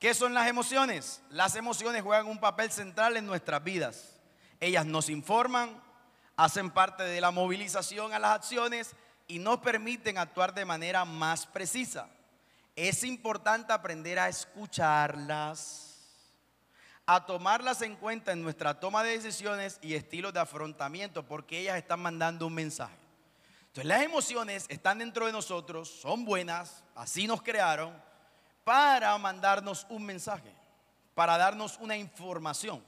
¿Qué son las emociones? Las emociones juegan un papel central en nuestras vidas. Ellas nos informan, hacen parte de la movilización a las acciones y nos permiten actuar de manera más precisa. Es importante aprender a escucharlas, a tomarlas en cuenta en nuestra toma de decisiones y estilos de afrontamiento, porque ellas están mandando un mensaje. Entonces las emociones están dentro de nosotros, son buenas, así nos crearon, para mandarnos un mensaje, para darnos una información.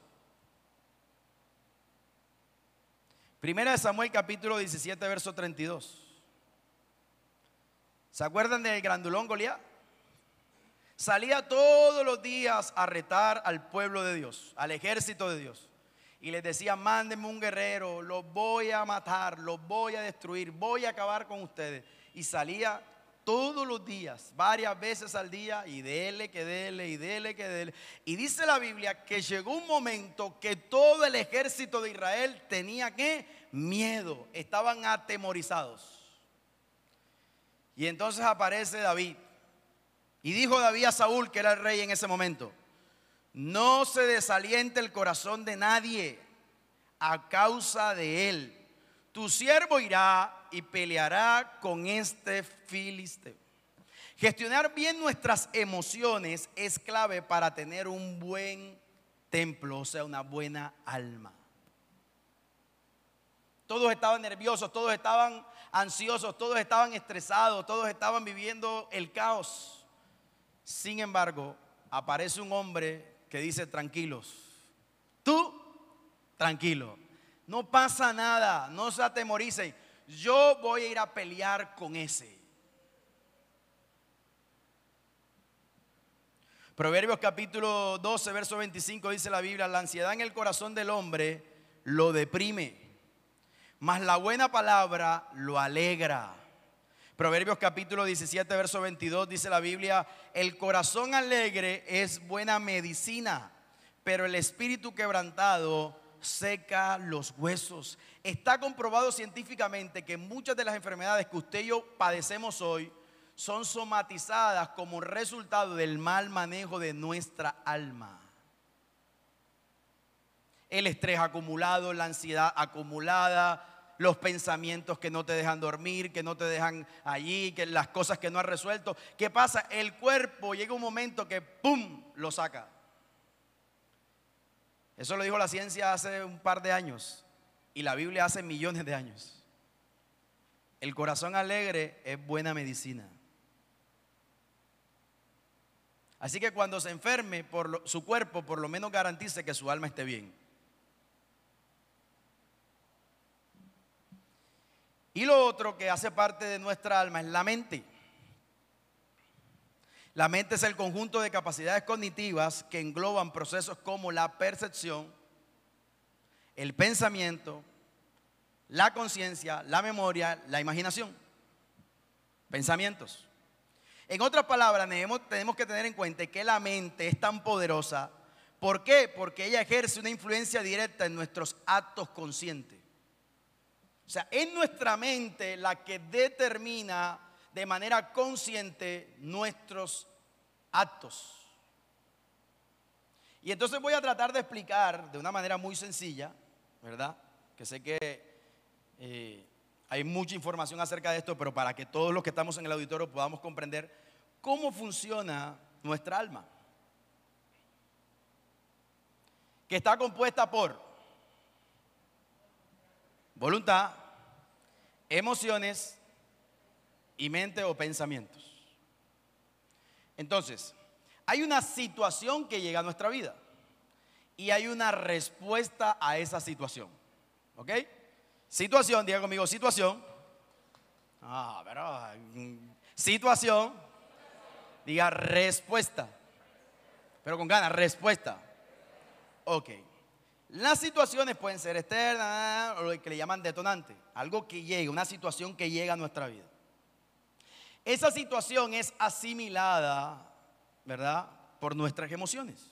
Primera de Samuel capítulo 17, verso 32. ¿Se acuerdan del grandulón Goliat? Salía todos los días a retar al pueblo de Dios, al ejército de Dios. Y les decía, mándenme un guerrero, los voy a matar, los voy a destruir, voy a acabar con ustedes. Y salía todos los días, varias veces al día, y dele, que dele, y dele, que dele. Y dice la Biblia que llegó un momento que todo el ejército de Israel tenía que miedo, estaban atemorizados. Y entonces aparece David. Y dijo David a Saúl, que era el rey en ese momento, no se desaliente el corazón de nadie a causa de él. Tu siervo irá y peleará con este filisteo. Gestionar bien nuestras emociones es clave para tener un buen templo, o sea, una buena alma. Todos estaban nerviosos, todos estaban ansiosos, todos estaban estresados, todos estaban viviendo el caos. Sin embargo, aparece un hombre que dice, tranquilos, tú, tranquilo, no pasa nada, no se atemoricen yo voy a ir a pelear con ese. Proverbios capítulo 12, verso 25 dice la Biblia, la ansiedad en el corazón del hombre lo deprime, mas la buena palabra lo alegra. Proverbios capítulo 17, verso 22 dice la Biblia, el corazón alegre es buena medicina, pero el espíritu quebrantado seca los huesos. Está comprobado científicamente que muchas de las enfermedades que usted y yo padecemos hoy son somatizadas como resultado del mal manejo de nuestra alma. El estrés acumulado, la ansiedad acumulada, los pensamientos que no te dejan dormir, que no te dejan allí, que las cosas que no has resuelto. ¿Qué pasa? El cuerpo llega un momento que ¡pum! lo saca. Eso lo dijo la ciencia hace un par de años y la Biblia hace millones de años. El corazón alegre es buena medicina. Así que cuando se enferme por su cuerpo, por lo menos garantice que su alma esté bien. Y lo otro que hace parte de nuestra alma es la mente. La mente es el conjunto de capacidades cognitivas que engloban procesos como la percepción, el pensamiento, la conciencia, la memoria, la imaginación. Pensamientos. En otras palabras, tenemos, que tener en cuenta que la mente es tan poderosa. ¿Por qué? Porque ella ejerce una influencia directa en nuestros actos conscientes. O sea, es nuestra mente la que determina de manera consciente nuestros actos. Y entonces voy a tratar de explicar de una manera muy sencilla, ¿verdad? Que sé que eh, hay mucha información acerca de esto, pero para que todos los que estamos en el auditorio podamos comprender cómo funciona nuestra alma. Que está compuesta por voluntad, emociones y mente o pensamientos. Entonces, hay una situación que llega a nuestra vida y hay una respuesta a esa situación. ¿Ok? Situación, diga conmigo, situación. Ah, pero mm, situación. Diga respuesta. Pero con ganas, respuesta. Ok. Las situaciones pueden ser externas o lo que le llaman detonante. Algo que llega, una situación que llega a nuestra vida. Esa situación es asimilada, ¿verdad? Por nuestras emociones.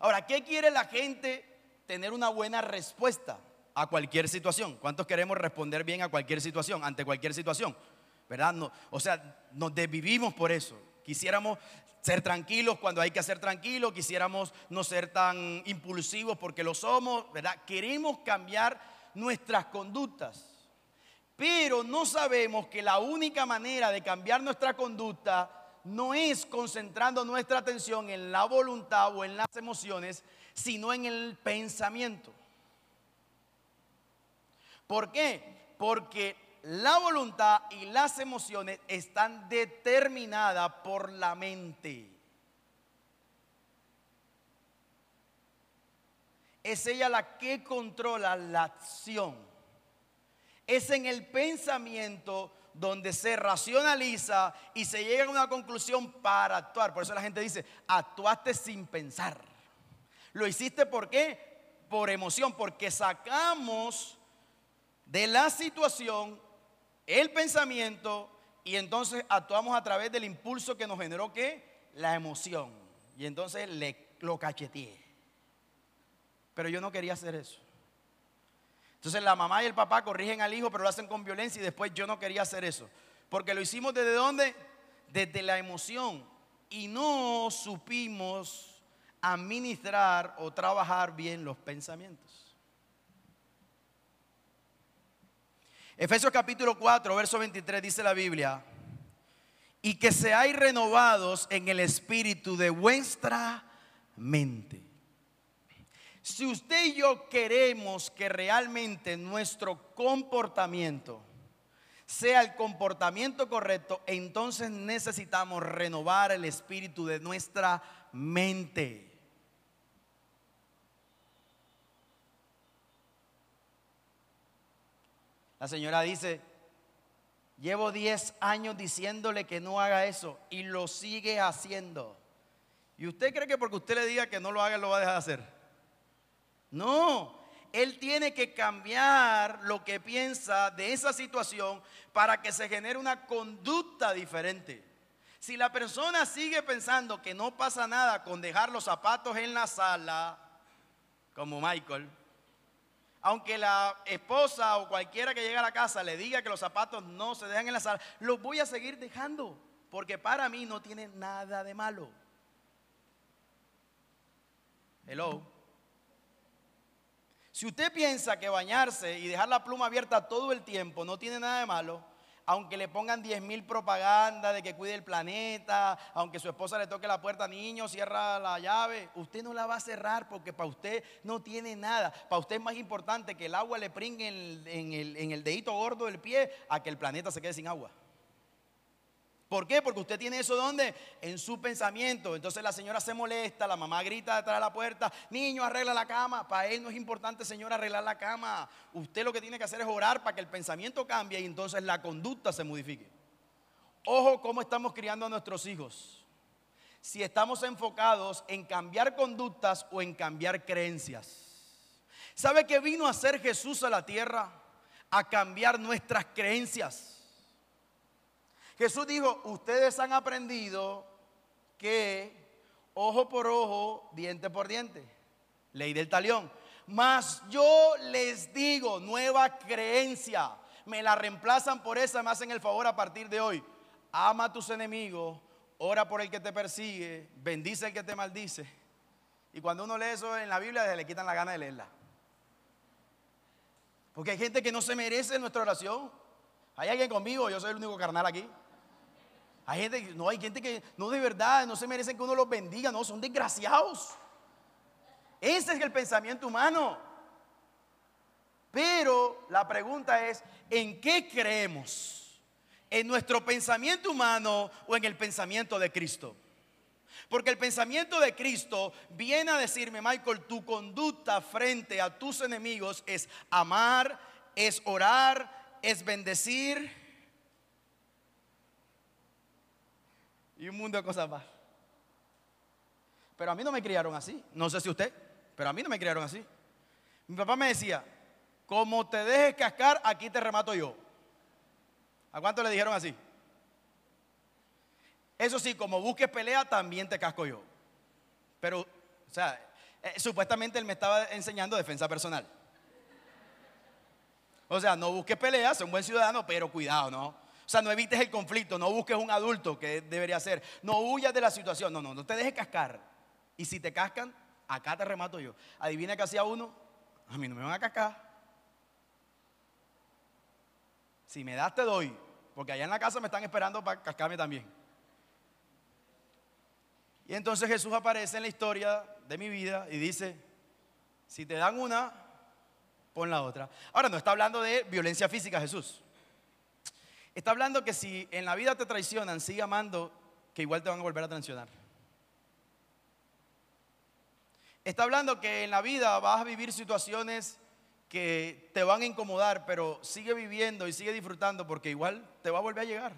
Ahora, ¿qué quiere la gente? Tener una buena respuesta a cualquier situación. ¿Cuántos queremos responder bien a cualquier situación, ante cualquier situación? ¿Verdad? No, o sea, nos desvivimos por eso. Quisiéramos ser tranquilos cuando hay que ser tranquilos, quisiéramos no ser tan impulsivos porque lo somos, ¿verdad? Queremos cambiar nuestras conductas. Pero no sabemos que la única manera de cambiar nuestra conducta no es concentrando nuestra atención en la voluntad o en las emociones, sino en el pensamiento. ¿Por qué? Porque la voluntad y las emociones están determinadas por la mente. Es ella la que controla la acción. Es en el pensamiento donde se racionaliza y se llega a una conclusión para actuar. Por eso la gente dice, actuaste sin pensar. Lo hiciste por qué? Por emoción, porque sacamos de la situación el pensamiento y entonces actuamos a través del impulso que nos generó qué? La emoción. Y entonces le, lo cacheteé. Pero yo no quería hacer eso. Entonces la mamá y el papá corrigen al hijo, pero lo hacen con violencia y después yo no quería hacer eso. Porque lo hicimos desde dónde? Desde la emoción. Y no supimos administrar o trabajar bien los pensamientos. Efesios capítulo 4, verso 23 dice la Biblia, y que seáis renovados en el espíritu de vuestra mente si usted y yo queremos que realmente nuestro comportamiento sea el comportamiento correcto, entonces necesitamos renovar el espíritu de nuestra mente. La señora dice, llevo 10 años diciéndole que no haga eso y lo sigue haciendo. ¿Y usted cree que porque usted le diga que no lo haga, lo va a dejar de hacer? No, él tiene que cambiar lo que piensa de esa situación para que se genere una conducta diferente. Si la persona sigue pensando que no pasa nada con dejar los zapatos en la sala, como Michael, aunque la esposa o cualquiera que llegue a la casa le diga que los zapatos no se dejan en la sala, los voy a seguir dejando, porque para mí no tiene nada de malo. Hello. Si usted piensa que bañarse y dejar la pluma abierta todo el tiempo no tiene nada de malo, aunque le pongan 10 mil propagandas de que cuide el planeta, aunque su esposa le toque la puerta, niño, cierra la llave, usted no la va a cerrar porque para usted no tiene nada. Para usted es más importante que el agua le pringue en el, en el dedito gordo del pie a que el planeta se quede sin agua. ¿Por qué? Porque usted tiene eso donde? En su pensamiento. Entonces la señora se molesta, la mamá grita detrás de la puerta, niño, arregla la cama. Para él no es importante, señora, arreglar la cama. Usted lo que tiene que hacer es orar para que el pensamiento cambie y entonces la conducta se modifique. Ojo cómo estamos criando a nuestros hijos. Si estamos enfocados en cambiar conductas o en cambiar creencias. ¿Sabe qué vino a hacer Jesús a la tierra? A cambiar nuestras creencias. Jesús dijo, ustedes han aprendido que ojo por ojo, diente por diente, ley del talión. Mas yo les digo, nueva creencia, me la reemplazan por esa, me hacen el favor a partir de hoy. Ama a tus enemigos, ora por el que te persigue, bendice el que te maldice. Y cuando uno lee eso en la Biblia, se le quitan la gana de leerla. Porque hay gente que no se merece nuestra oración. ¿Hay alguien conmigo? Yo soy el único carnal aquí. Hay gente, no, hay gente que no de verdad, no se merecen que uno los bendiga, no, son desgraciados. Ese es el pensamiento humano. Pero la pregunta es, ¿en qué creemos? ¿En nuestro pensamiento humano o en el pensamiento de Cristo? Porque el pensamiento de Cristo viene a decirme, Michael, tu conducta frente a tus enemigos es amar, es orar, es bendecir, y un mundo de cosas más. Pero a mí no me criaron así. No sé si usted, pero a mí no me criaron así. Mi papá me decía, como te dejes cascar, aquí te remato yo. ¿A cuánto le dijeron así? Eso sí, como busques pelea, también te casco yo. Pero, o sea, eh, supuestamente él me estaba enseñando defensa personal. O sea, no busques pelea, sé un buen ciudadano, pero cuidado, ¿no? O sea, no evites el conflicto, no busques un adulto que debería ser, no huyas de la situación, no, no, no te dejes cascar. Y si te cascan, acá te remato yo. Adivina qué hacía uno, a mí no me van a cascar. Si me das, te doy, porque allá en la casa me están esperando para cascarme también. Y entonces Jesús aparece en la historia de mi vida y dice, si te dan una, pon la otra. Ahora no está hablando de violencia física Jesús. Está hablando que si en la vida te traicionan, sigue amando, que igual te van a volver a traicionar. Está hablando que en la vida vas a vivir situaciones que te van a incomodar, pero sigue viviendo y sigue disfrutando porque igual te va a volver a llegar.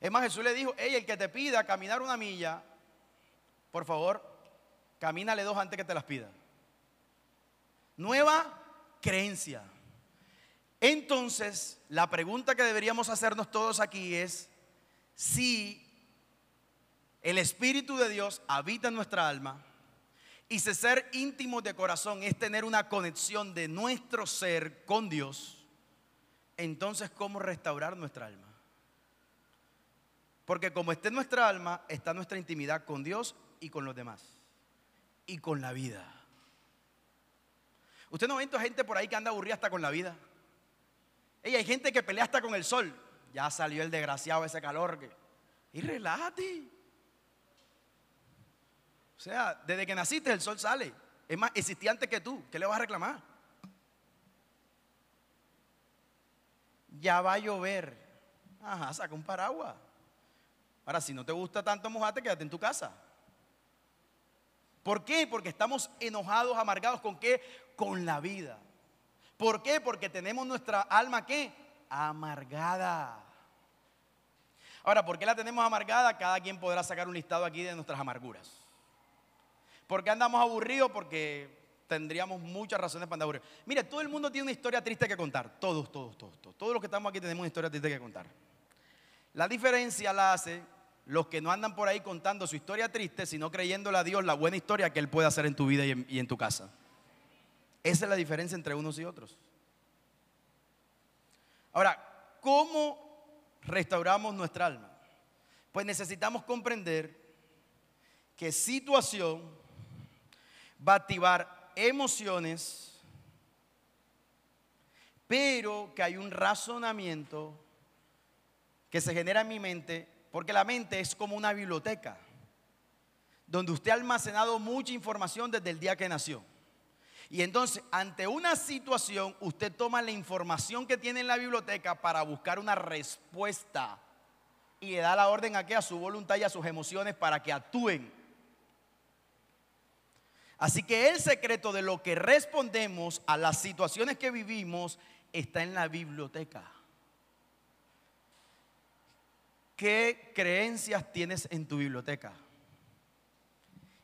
Es más, Jesús le dijo, hey, el que te pida caminar una milla, por favor, camínale dos antes que te las pida. Nueva creencia. Entonces, la pregunta que deberíamos hacernos todos aquí es si el Espíritu de Dios habita en nuestra alma y ser íntimo de corazón es tener una conexión de nuestro ser con Dios, entonces ¿cómo restaurar nuestra alma? Porque como está en nuestra alma, está nuestra intimidad con Dios y con los demás. Y con la vida. Usted no ha visto gente por ahí que anda aburrida hasta con la vida. Y hay gente que pelea hasta con el sol. Ya salió el desgraciado ese calor. Y relájate. O sea, desde que naciste el sol sale. Es más, existía antes que tú. ¿Qué le vas a reclamar? Ya va a llover. Ajá, saca un paraguas. Ahora, si no te gusta tanto mojarte, quédate en tu casa. ¿Por qué? Porque estamos enojados, amargados. ¿Con qué? Con la vida. ¿Por qué? Porque tenemos nuestra alma qué? Amargada. Ahora, ¿por qué la tenemos amargada? Cada quien podrá sacar un listado aquí de nuestras amarguras. ¿Por qué andamos aburridos? Porque tendríamos muchas razones para andar aburridos. Mire, todo el mundo tiene una historia triste que contar. Todos, todos, todos, todos. Todos los que estamos aquí tenemos una historia triste que contar. La diferencia la hace los que no andan por ahí contando su historia triste, sino creyéndole a Dios la buena historia que Él puede hacer en tu vida y en tu casa. Esa es la diferencia entre unos y otros. Ahora, ¿cómo restauramos nuestra alma? Pues necesitamos comprender que situación va a activar emociones, pero que hay un razonamiento que se genera en mi mente, porque la mente es como una biblioteca, donde usted ha almacenado mucha información desde el día que nació. Y entonces, ante una situación, usted toma la información que tiene en la biblioteca para buscar una respuesta y le da la orden a que a su voluntad y a sus emociones para que actúen. Así que el secreto de lo que respondemos a las situaciones que vivimos está en la biblioteca. ¿Qué creencias tienes en tu biblioteca?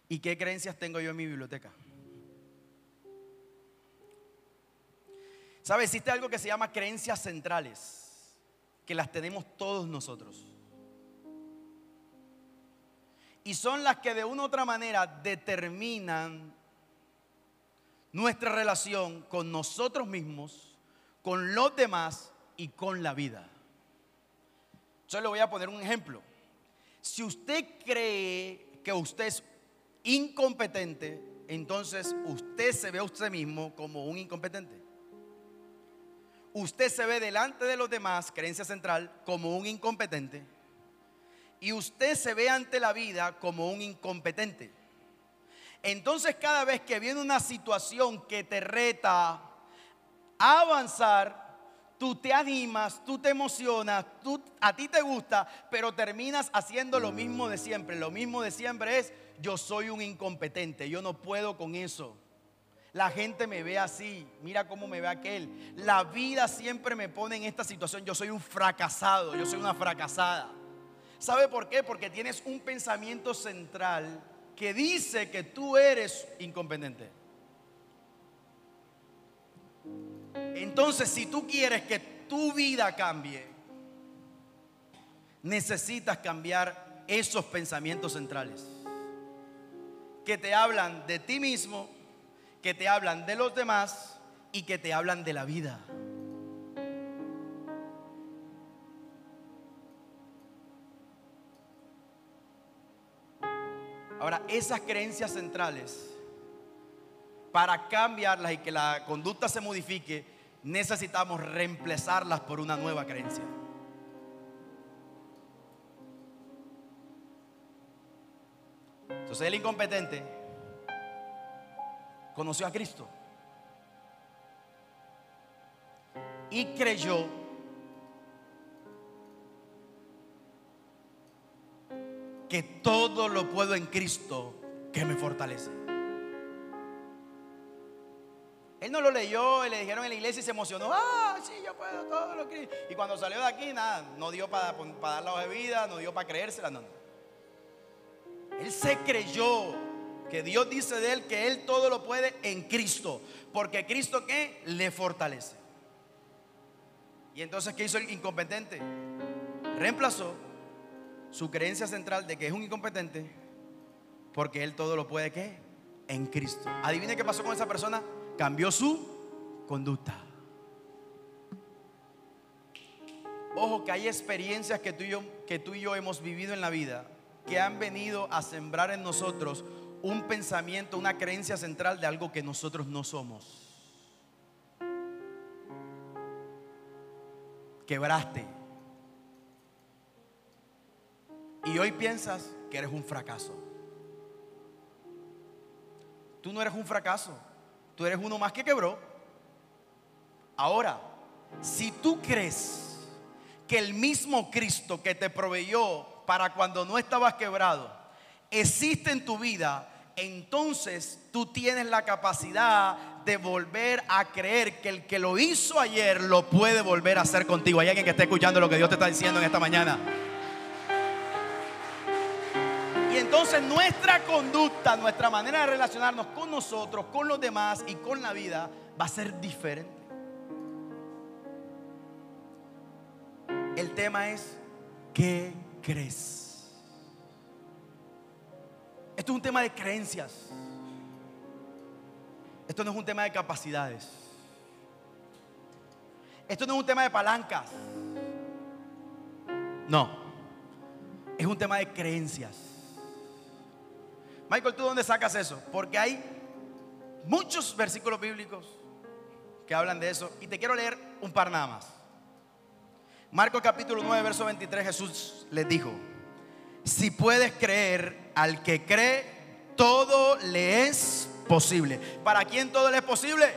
¿Y qué creencias tengo yo en mi biblioteca? ¿Sabe? Existe algo que se llama creencias centrales, que las tenemos todos nosotros. Y son las que de una u otra manera determinan nuestra relación con nosotros mismos, con los demás y con la vida. Yo le voy a poner un ejemplo. Si usted cree que usted es incompetente, entonces usted se ve a usted mismo como un incompetente usted se ve delante de los demás, creencia central, como un incompetente. Y usted se ve ante la vida como un incompetente. Entonces cada vez que viene una situación que te reta a avanzar, tú te animas, tú te emocionas, tú, a ti te gusta, pero terminas haciendo lo mismo de siempre. Lo mismo de siempre es, yo soy un incompetente, yo no puedo con eso. La gente me ve así, mira cómo me ve aquel. La vida siempre me pone en esta situación. Yo soy un fracasado, yo soy una fracasada. ¿Sabe por qué? Porque tienes un pensamiento central que dice que tú eres incompetente. Entonces, si tú quieres que tu vida cambie, necesitas cambiar esos pensamientos centrales que te hablan de ti mismo que te hablan de los demás y que te hablan de la vida. Ahora, esas creencias centrales, para cambiarlas y que la conducta se modifique, necesitamos reemplazarlas por una nueva creencia. Entonces el incompetente conoció a Cristo y creyó que todo lo puedo en Cristo que me fortalece. Él no lo leyó y le dijeron en la iglesia y se emocionó. Ah, sí, yo puedo todo lo que. Y cuando salió de aquí, nada, no dio para, para dar la hoja de vida, no dio para creérsela, no. Él se creyó que Dios dice de él que él todo lo puede en Cristo. Porque Cristo le fortalece. Y entonces, ¿qué hizo el incompetente? Reemplazó su creencia central de que es un incompetente porque él todo lo puede. En Cristo. Adivine qué pasó con esa persona. Cambió su conducta. Ojo que hay experiencias que tú, y yo, que tú y yo hemos vivido en la vida que han venido a sembrar en nosotros un pensamiento, una creencia central de algo que nosotros no somos. Quebraste. Y hoy piensas que eres un fracaso. Tú no eres un fracaso. Tú eres uno más que quebró. Ahora, si tú crees que el mismo Cristo que te proveyó para cuando no estabas quebrado existe en tu vida, entonces tú tienes la capacidad de volver a creer que el que lo hizo ayer lo puede volver a hacer contigo. Hay alguien que esté escuchando lo que Dios te está diciendo en esta mañana. Y entonces nuestra conducta, nuestra manera de relacionarnos con nosotros, con los demás y con la vida va a ser diferente. El tema es, ¿qué crees? Esto es un tema de creencias. Esto no es un tema de capacidades. Esto no es un tema de palancas. No. Es un tema de creencias. Michael, ¿tú dónde sacas eso? Porque hay muchos versículos bíblicos que hablan de eso. Y te quiero leer un par nada más. Marcos capítulo 9, verso 23, Jesús les dijo, si puedes creer al que cree, todo le es posible. ¿Para quién todo le es posible?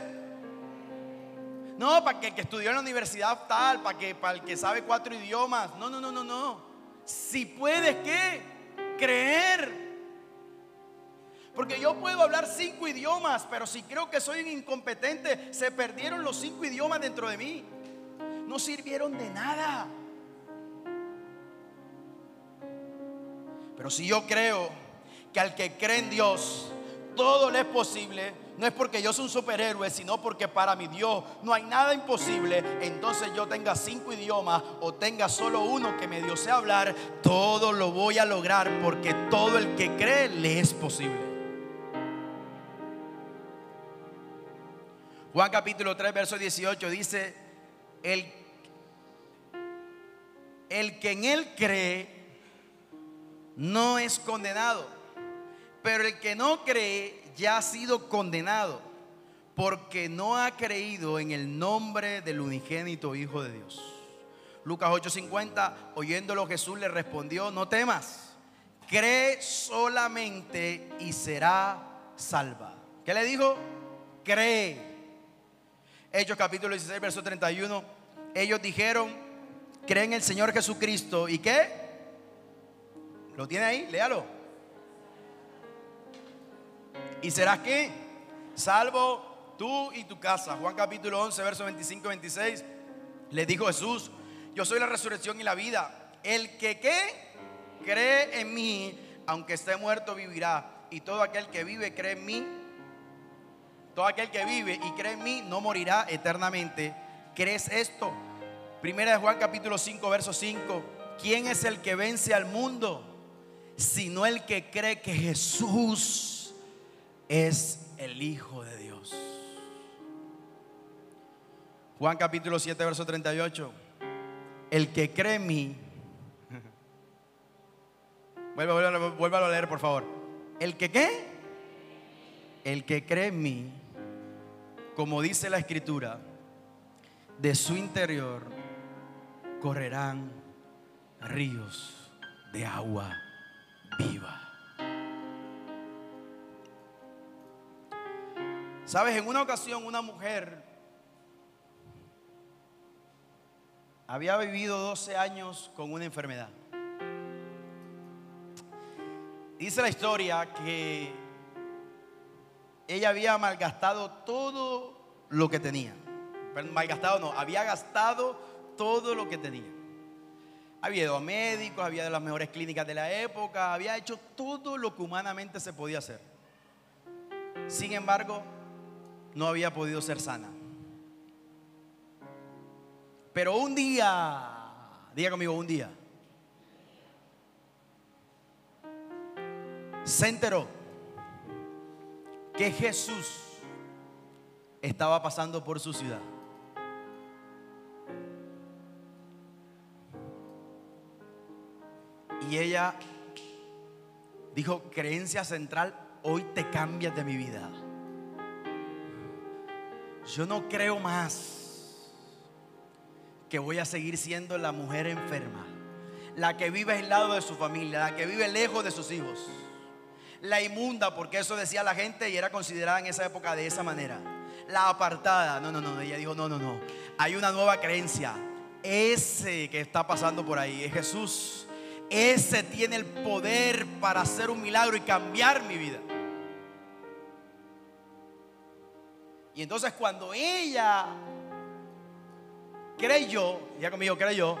No, para que que estudió en la universidad tal, para, que, el que sabe cuatro idiomas. No, no, no, no, no. Si puedes, ¿qué? Creer. Porque yo puedo hablar cinco idiomas, pero si creo que soy un incompetente, se perdieron los cinco idiomas dentro de mí no sirvieron de nada. Pero si yo creo que al que cree en Dios todo le es posible, no es porque yo soy un superhéroe, sino porque para mi Dios no hay nada imposible. Entonces yo tenga cinco idiomas o tenga solo uno que me dio sé hablar, todo lo voy a lograr porque todo el que cree le es posible. Juan capítulo 3, verso 18 dice, el el que en él cree no es condenado, pero el que no cree ya ha sido condenado porque no ha creído en el nombre del unigénito Hijo de Dios. Lucas 8:50, oyéndolo Jesús le respondió, no temas, cree solamente y será salva. ¿Qué le dijo? Cree. Hechos capítulo 16, verso 31, ellos dijeron, cree en el Señor Jesucristo y qué? ¿Lo tiene ahí? Léalo. ¿Y serás qué? Salvo tú y tu casa. Juan capítulo 11, verso 25 y 26. Le dijo Jesús, yo soy la resurrección y la vida. El que qué? Cree en mí, aunque esté muerto, vivirá. Y todo aquel que vive, cree en mí. Todo aquel que vive y cree en mí, no morirá eternamente. ¿Crees esto? Primera de Juan capítulo 5, verso 5. ¿Quién es el que vence al mundo? Sino el que cree que Jesús es el Hijo de Dios. Juan capítulo 7, verso 38. El que cree en mí. Vuelva, a leer, por favor. El que qué? El que cree en mí, como dice la escritura, de su interior correrán ríos de agua viva. Sabes, en una ocasión una mujer había vivido 12 años con una enfermedad. Dice la historia que ella había malgastado todo lo que tenía. malgastado no, había gastado todo lo que tenía. Había ido a médicos, había de las mejores clínicas de la época, había hecho todo lo que humanamente se podía hacer. Sin embargo, no había podido ser sana. Pero un día, diga conmigo, un día, se enteró que Jesús estaba pasando por su ciudad. Y ella dijo, creencia central, hoy te cambias de mi vida. Yo no creo más que voy a seguir siendo la mujer enferma, la que vive aislado de su familia, la que vive lejos de sus hijos, la inmunda, porque eso decía la gente y era considerada en esa época de esa manera, la apartada. No, no, no, ella dijo, no, no, no, hay una nueva creencia. Ese que está pasando por ahí es Jesús ese tiene el poder para hacer un milagro y cambiar mi vida. Y entonces cuando ella creyó, ya conmigo creyó,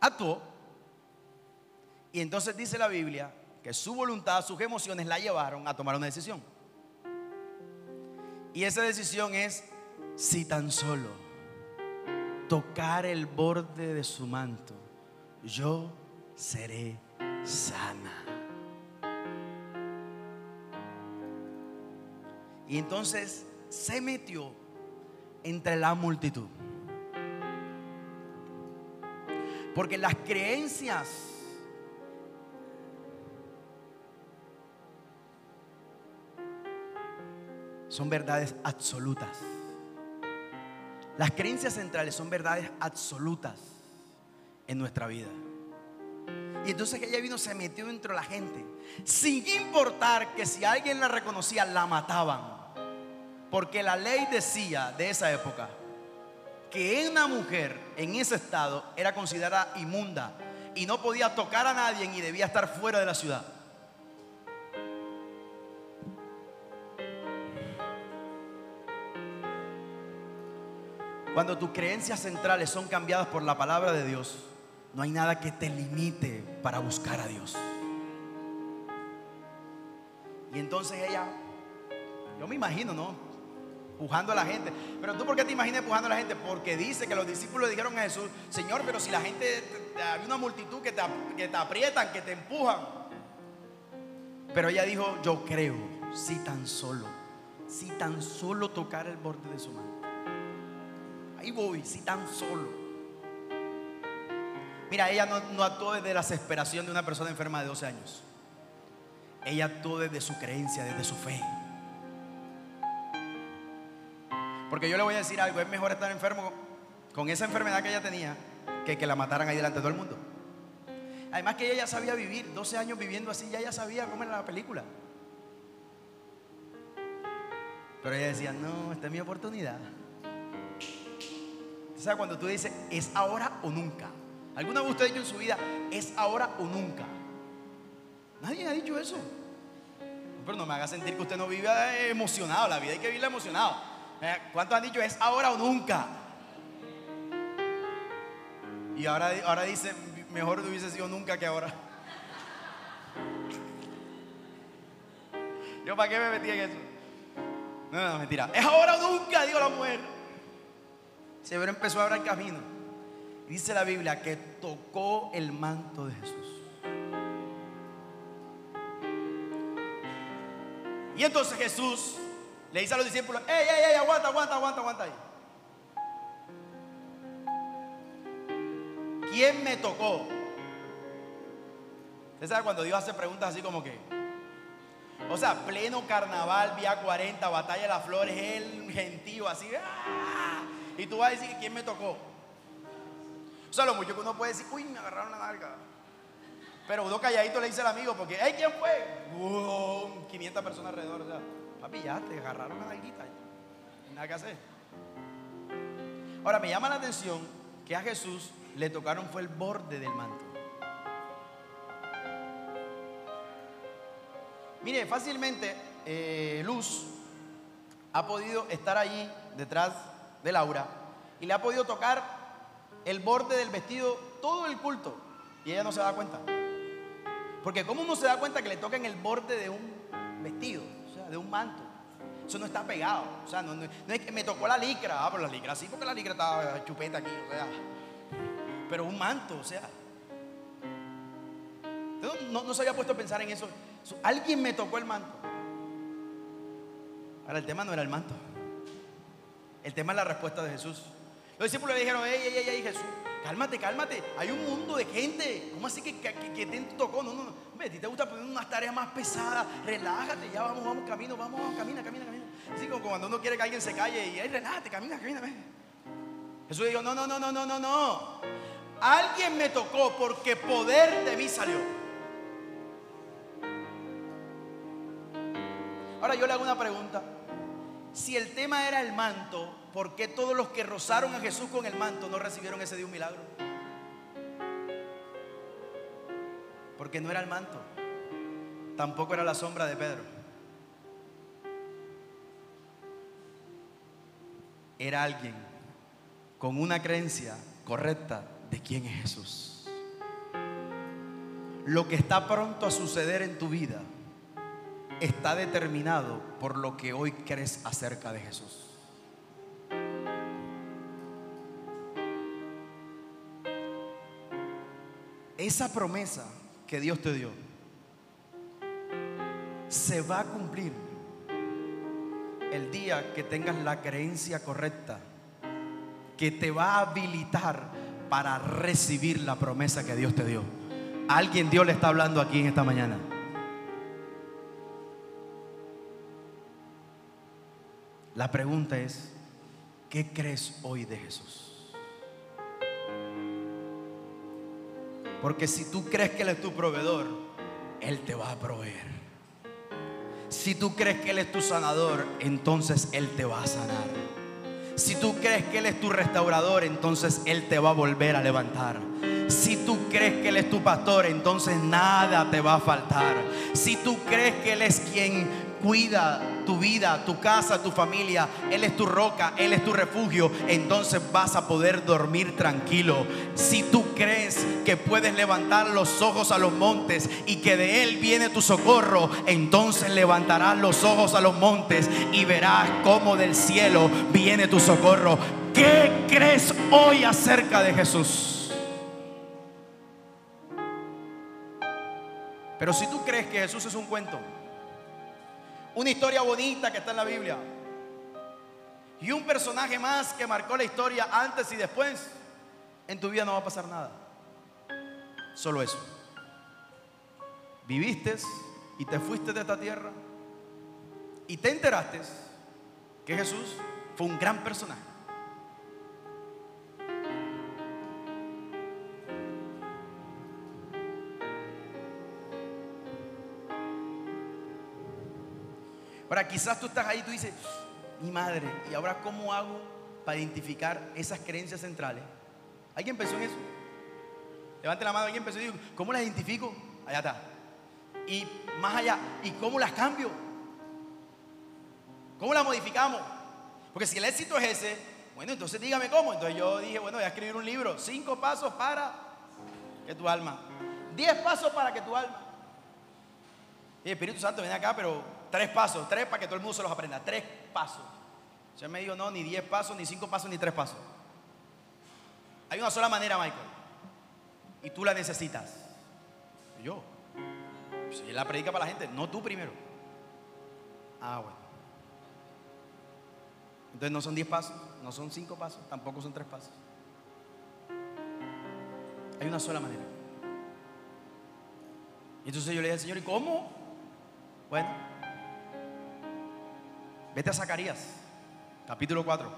actuó. Y entonces dice la Biblia que su voluntad, sus emociones la llevaron a tomar una decisión. Y esa decisión es si tan solo tocar el borde de su manto yo seré sana. Y entonces se metió entre la multitud. Porque las creencias son verdades absolutas. Las creencias centrales son verdades absolutas en nuestra vida. Y entonces ella vino, se metió dentro de la gente, sin importar que si alguien la reconocía, la mataban. Porque la ley decía de esa época que una mujer en ese estado era considerada inmunda y no podía tocar a nadie y debía estar fuera de la ciudad. Cuando tus creencias centrales son cambiadas por la palabra de Dios, no hay nada que te limite para buscar a Dios. Y entonces ella, yo me imagino, ¿no? Pujando a la gente. Pero tú, ¿por qué te imaginas pujando a la gente? Porque dice que los discípulos dijeron a Jesús, Señor, pero si la gente, hay una multitud que te, que te aprietan, que te empujan. Pero ella dijo, yo creo, si tan solo, si tan solo tocar el borde de su mano. Ahí voy, si tan solo. Mira, ella no, actuó desde la desesperación de una persona enferma de 12 años. Ella actuó desde su creencia, desde su fe. Porque yo le voy a decir algo, es mejor estar enfermo con esa enfermedad que ella tenía que que la mataran ahí delante de todo el mundo. Además que ella ya sabía vivir, 12 años viviendo así, ya ella sabía cómo era la película. Pero ella decía, no, esta es mi oportunidad. ¿Sabes cuando tú dices, es ahora o nunca? ¿Alguna vez usted ha dicho en su vida, es ahora o nunca? Nadie ha dicho eso. Pero no me haga sentir que usted no vive emocionado. La vida hay que vivirla emocionado. Eh, ¿Cuántos han dicho, es ahora o nunca? Y ahora, ahora dice, mejor hubiese sido nunca que ahora. ¿Yo para qué me metí en eso? No, no, mentira. Es ahora o nunca, digo la mujer. Se empezó a abrir camino. Dice la Biblia que tocó el manto de Jesús. Y entonces Jesús le dice a los discípulos, ey, ey, ey, aguanta, aguanta, aguanta, aguanta ahí. ¿Quién me tocó? Usted sabe cuando Dios hace preguntas así como que. O sea, pleno carnaval, vía 40, batalla de las flores, el gentío así. ¡ah! Y tú vas a decir quién me tocó. O sea, lo mucho que uno puede decir, uy, me agarraron la nalga. Pero uno calladito le dice al amigo, porque, ¡ay, quién fue! 500 personas alrededor. O sea, papi, ya te agarraron la nalguita. Nada que hacer. Ahora, me llama la atención que a Jesús le tocaron fue el borde del manto. Mire, fácilmente eh, Luz ha podido estar allí detrás de Laura y le ha podido tocar el borde del vestido todo el culto y ella no se da cuenta. Porque ¿cómo uno se da cuenta que le toca en el borde de un vestido, o sea, de un manto? Eso no está pegado. O sea, no, es que me tocó la licra. Ah, pero la licra sí, porque la licra estaba chupeta aquí. O sea, pero un manto, o sea. No, no se había puesto a pensar en eso. Alguien me tocó el manto. Ahora el tema no era el manto. El tema es la respuesta de Jesús. Los discípulos le dijeron, ey, ey, ey, Jesús, cálmate, cálmate. Hay un mundo de gente. ¿Cómo así que, que, te tocó? No, no, no. a ti te gusta poner unas tareas más pesadas. Relájate, ya vamos, vamos, camino, vamos, camina, camina, camina. Así como cuando uno quiere que alguien se calle y, ey, relájate, camina, camina. Jesús dijo, no, no, no, no, no, no, no. Alguien me tocó porque poder de mí salió. Ahora yo le hago una pregunta. Si el tema era el manto, ¿por qué todos los que rozaron a Jesús con el manto no recibieron ese día un milagro? Porque no era el manto, tampoco era la sombra de Pedro. Era alguien con una creencia correcta de quién es Jesús. Lo que está pronto a suceder en tu vida está determinado por lo que hoy crees acerca de Jesús. Esa promesa que Dios te dio se va a cumplir el día que tengas la creencia correcta que te va a habilitar para recibir la promesa que Dios te dio. alguien Dios le está hablando aquí en esta mañana. La pregunta es, ¿qué crees hoy de Jesús? Porque si tú crees que Él es tu proveedor, Él te va a proveer. Si tú crees que Él es tu sanador, entonces Él te va a sanar. Si tú crees que Él es tu restaurador, entonces Él te va a volver a levantar. Si tú crees que Él es tu pastor, entonces nada te va a faltar. Si tú crees que Él es quien cuida tu vida, tu casa, tu familia. Él es tu roca, Él es tu refugio. Entonces vas a poder dormir tranquilo. Si tú crees que puedes levantar los ojos a los montes y que de Él viene tu socorro, entonces levantarás los ojos a los montes y verás cómo del cielo viene tu socorro. ¿Qué crees hoy acerca de Jesús? Pero si tú crees que Jesús es un cuento, una historia bonita que está en la Biblia. Y un personaje más que marcó la historia antes y después. En tu vida no va a pasar nada. Solo eso. Viviste y te fuiste de esta tierra. Y te enteraste que Jesús fue un gran personaje. Ahora, quizás tú estás ahí y tú dices, mi madre, ¿y ahora cómo hago para identificar esas creencias centrales? ¿Alguien pensó en eso? Levante la mano, alguien pensó y digo, ¿cómo las identifico? Allá está. Y más allá, ¿y cómo las cambio? ¿Cómo las modificamos? Porque si el éxito es ese, bueno, entonces dígame cómo. Entonces yo dije, bueno, voy a escribir un libro, cinco pasos para que tu alma, diez pasos para que tu alma. Y Espíritu Santo viene acá, pero Tres pasos, tres para que todo el mundo se los aprenda. Tres pasos. Se me dijo, no, ni diez pasos, ni cinco pasos, ni tres pasos. Hay una sola manera, Michael. Y tú la necesitas. Yo. Si él la predica para la gente, no tú primero. Ah, bueno. Entonces no son diez pasos, no son cinco pasos, tampoco son tres pasos. Hay una sola manera. Entonces yo le dije al Señor, ¿y cómo? Bueno, vete a Zacarías, capítulo 4.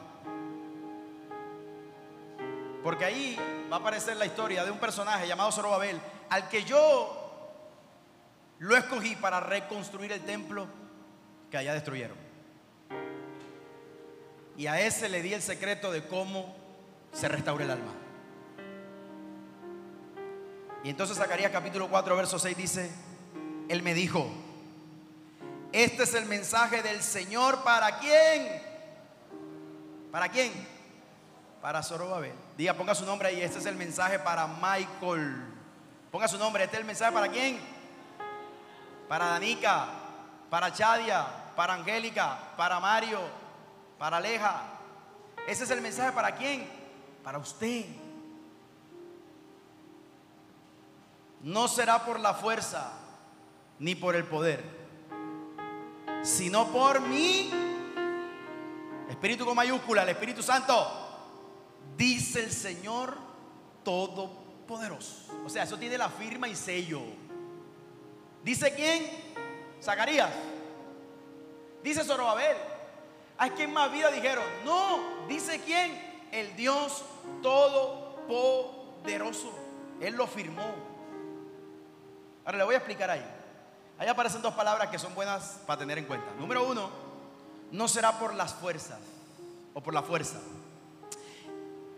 Porque ahí va a aparecer la historia de un personaje llamado Zorobabel, al que yo lo escogí para reconstruir el templo que allá destruyeron. Y a ese le di el secreto de cómo se restaura el alma. Y entonces Zacarías capítulo 4, verso 6 dice, Él me dijo, este es el mensaje del Señor para quién? ¿Para quién? Para Zorobabel. Diga, ponga su nombre ahí, este es el mensaje para Michael. Ponga su nombre, este es el mensaje para quién? Para Danica, para Chadia, para Angélica, para Mario, para Aleja. Ese es el mensaje para quién? Para usted. No será por la fuerza ni por el poder, sino por mí. Espíritu con mayúscula, el Espíritu Santo, dice el Señor Todopoderoso. O sea, eso tiene la firma y sello. ¿Dice quién? Zacarías. Dice Zorobabel. ¿A quién más vida dijeron? No, dice quién? El Dios Todopoderoso. Él lo firmó. Ahora le voy a explicar ahí. Ahí aparecen dos palabras que son buenas para tener en cuenta. Número uno, no será por las fuerzas o por la fuerza.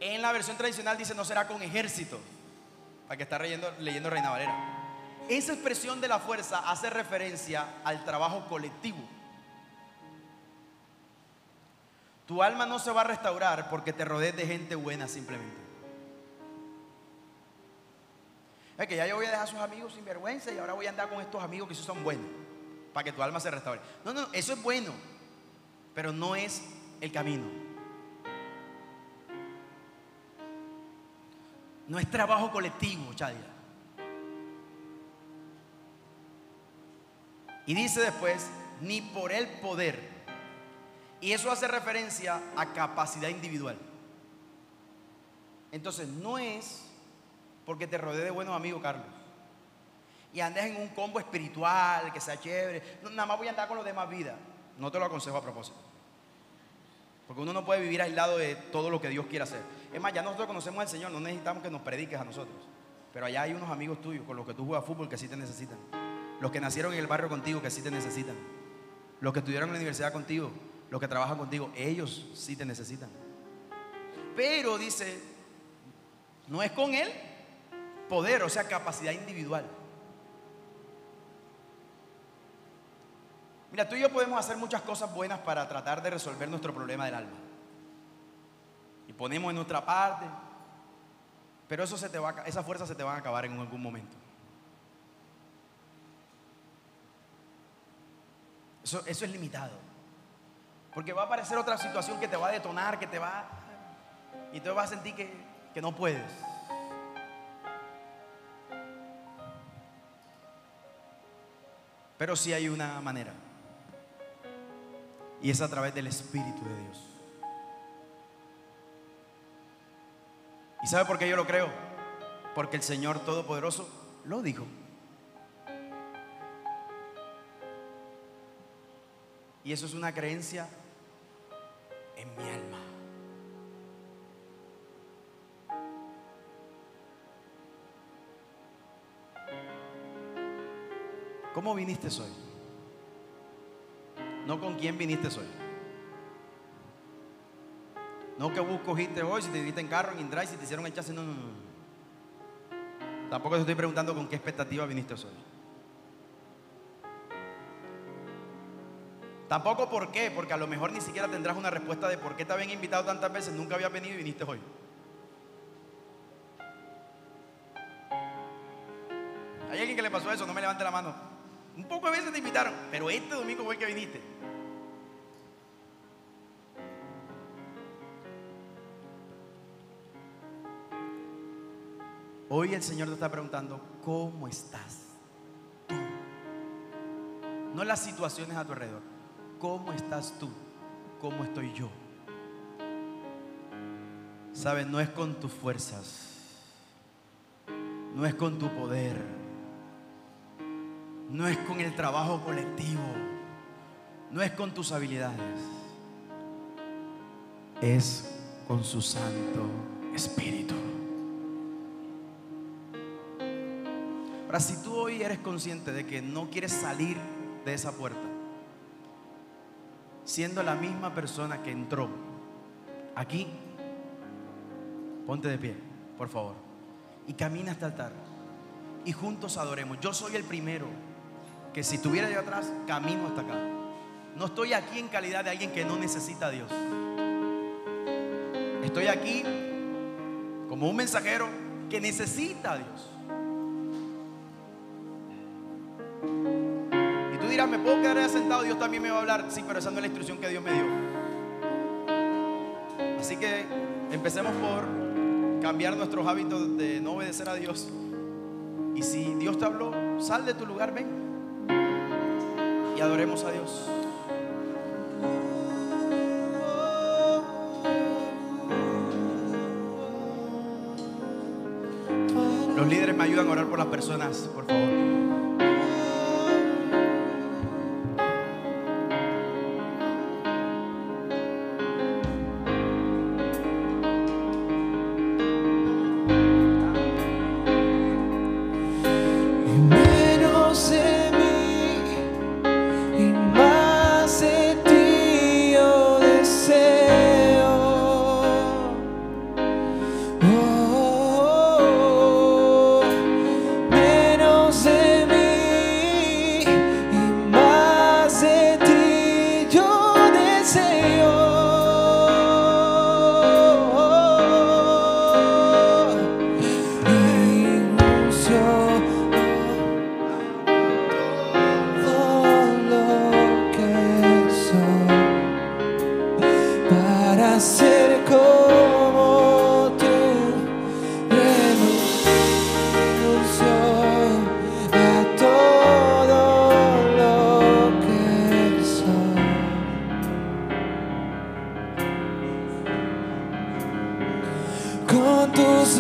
En la versión tradicional dice no será con ejército, para que está leyendo, leyendo Reina Valera. Esa expresión de la fuerza hace referencia al trabajo colectivo. Tu alma no se va a restaurar porque te rodees de gente buena simplemente. Es que ya yo voy a dejar a sus amigos sin vergüenza y ahora voy a andar con estos amigos que sí son buenos para que tu alma se restaure. No, no, eso es bueno, pero no es el camino. No es trabajo colectivo, Chadia. Y dice después, ni por el poder. Y eso hace referencia a capacidad individual. Entonces, no es porque te rodee de buenos amigos, Carlos. Y andes en un combo espiritual, que sea chévere. nada más voy a andar con los demás vidas. No te lo aconsejo a propósito. Porque uno no puede vivir aislado de todo lo que Dios quiere hacer. Es más, ya nosotros conocemos al Señor, no necesitamos que nos prediques a nosotros. Pero allá hay unos amigos tuyos con los que tú juegas fútbol que sí te necesitan. Los que nacieron en el barrio contigo que sí te necesitan. Los que estudiaron en la universidad contigo, los que trabajan contigo, ellos sí te necesitan. Pero dice, no es con él poder, o sea, capacidad individual. Mira, tú y yo podemos hacer muchas cosas buenas para tratar de resolver nuestro problema del alma. Y ponemos en nuestra parte, pero eso se te va, esa fuerza se te va a acabar en algún momento. Eso, eso es limitado. Porque va a aparecer otra situación que te va a detonar, que te va... Y tú vas a sentir que, que no puedes. Pero sí hay una manera. Y es a través del Espíritu de Dios. ¿Y sabe por qué yo lo creo? Porque el Señor Todopoderoso lo dijo. Y eso es una creencia en mi alma. ¿Cómo viniste hoy? No con quién viniste hoy. No que busco cogiste hoy, si te viniste en carro, en Indrive, si te hicieron el no, no, no. Tampoco te estoy preguntando con qué expectativa viniste hoy. Tampoco por qué, porque a lo mejor ni siquiera tendrás una respuesta de por qué te habían invitado tantas veces, nunca había venido y viniste hoy. Este domingo fue que viniste. Hoy el Señor te está preguntando, ¿cómo estás tú? No las situaciones a tu alrededor. ¿Cómo estás tú? ¿Cómo estoy yo? Sabes, no es con tus fuerzas, no es con tu poder, no es con el trabajo colectivo, no es con tus habilidades, es con su Santo Espíritu. Ahora, si tú hoy eres consciente de que no quieres salir de esa puerta, siendo la misma persona que entró aquí, ponte de pie, por favor, y camina hasta el altar. Y juntos adoremos. Yo soy el primero que si estuviera yo atrás, camino hasta acá. No estoy aquí en calidad de alguien que no necesita a Dios. Estoy aquí como un mensajero que necesita a Dios. Y tú dirás, ¿me puedo quedar ahí sentado? Dios también me va a hablar. Sí, pero esa no es la instrucción que Dios me dio. Así que empecemos por cambiar nuestros hábitos de no obedecer a Dios. Y si Dios te habló, sal de tu lugar, ven. Adoremos a Dios. Los líderes me ayudan a orar por las personas, por favor.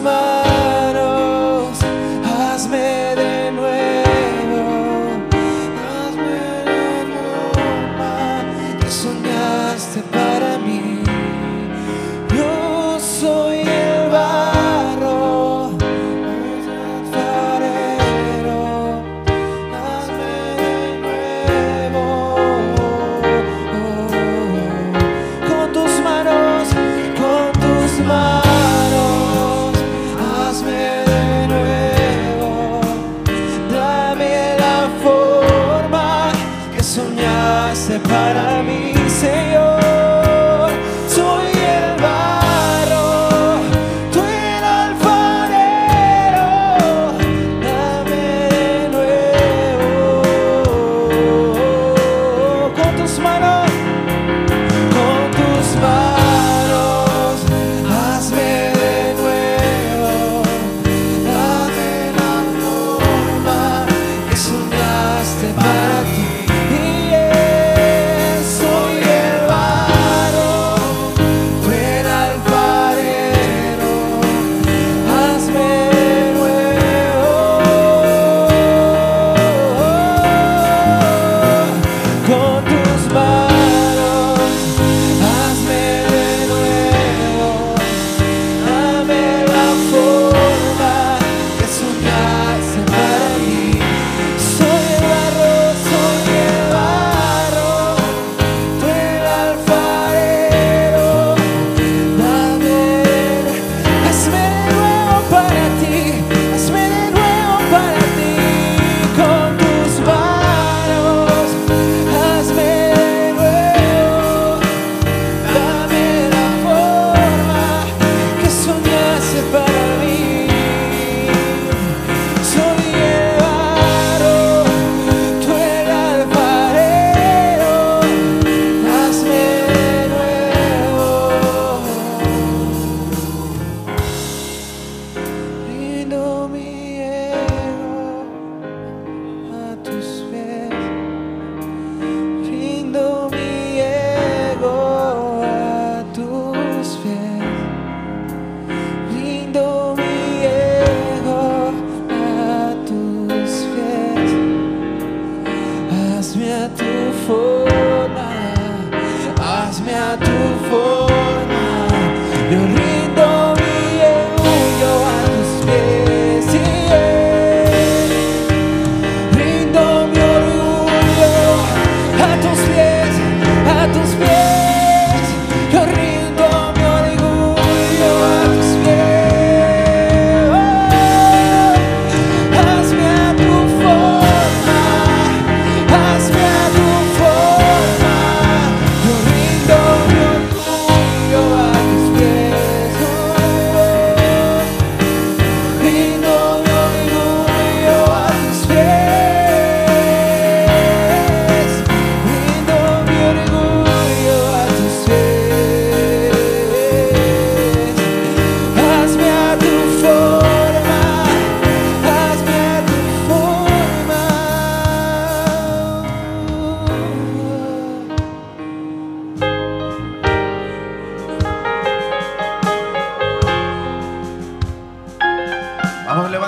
Con